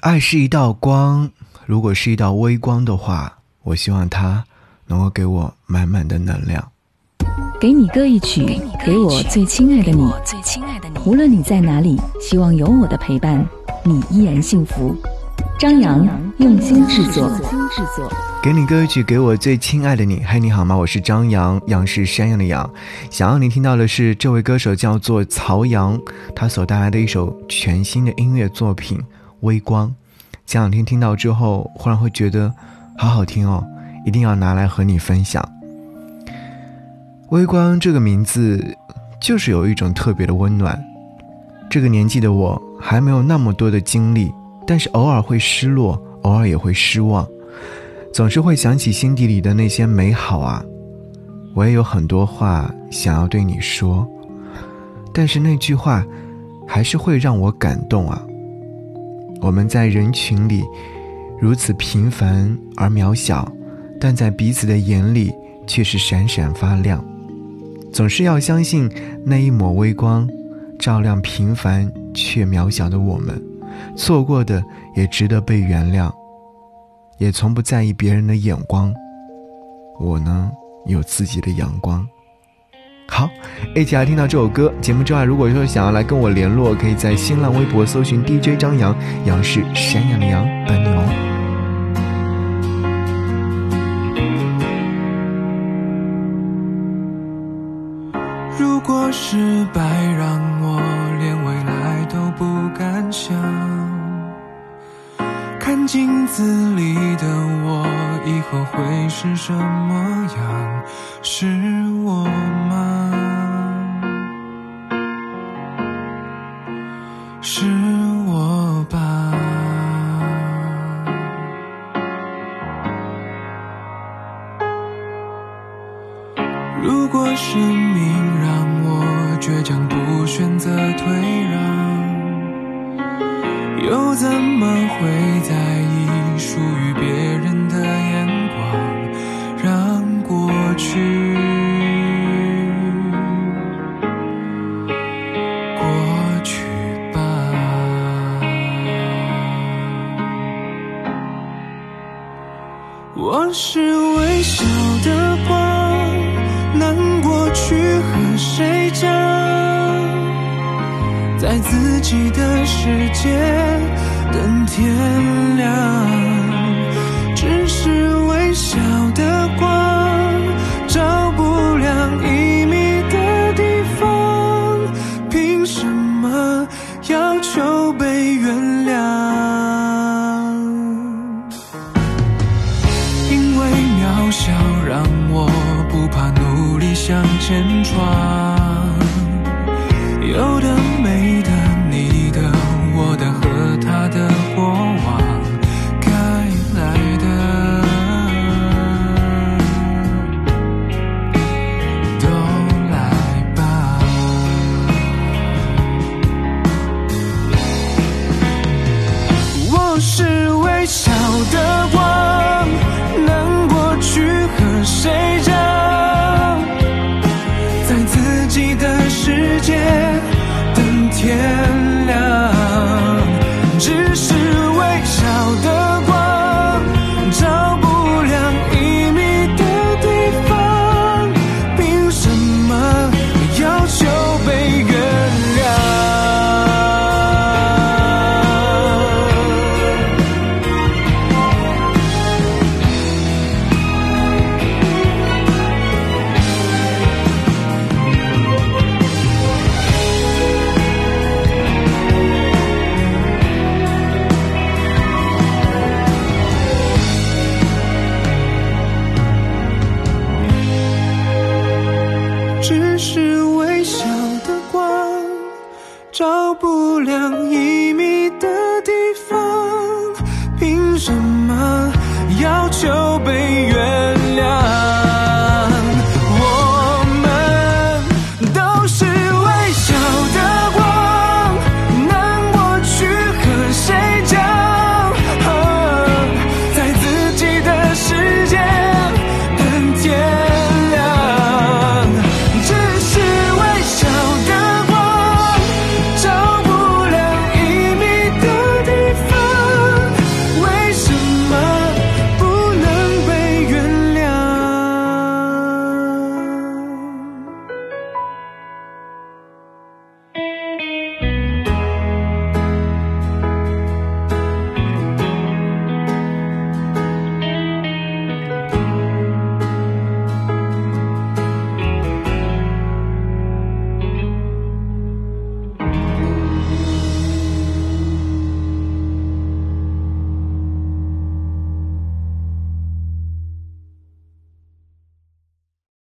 爱是一道光，如果是一道微光的话，我希望它能够给我满满的能量。给你歌一曲，给我最亲爱的你。无论你在哪里，希望有我的陪伴，你依然幸福。张扬用心制作。给你歌曲，给我最亲爱的你。嗨，你好吗？我是张扬，杨是山羊的羊。想要你听到的是这位歌手叫做曹阳，他所带来的一首全新的音乐作品《微光》。前两天听到之后，忽然会觉得好好听哦，一定要拿来和你分享。微光这个名字，就是有一种特别的温暖。这个年纪的我，还没有那么多的经历。但是偶尔会失落，偶尔也会失望，总是会想起心底里的那些美好啊！我也有很多话想要对你说，但是那句话，还是会让我感动啊！我们在人群里如此平凡而渺小，但在彼此的眼里却是闪闪发亮。总是要相信那一抹微光，照亮平凡却渺小的我们。错过的也值得被原谅，也从不在意别人的眼光。我呢，有自己的阳光。好，一起来听到这首歌。节目之外，如果说想要来跟我联络，可以在新浪微博搜寻 DJ 张扬，杨是山羊的羊，等你哦。如果失败让看镜子里的我以后会是什么样？是我吗？是我吧？如果生命让我倔强，不选择退让，又怎么会在意属于别人的眼光？让过去过去吧。我是微小的光。难过去和谁讲？在自己的世界等天亮，是微笑的只是微小的光，照不亮一米的地方，凭什么要求被？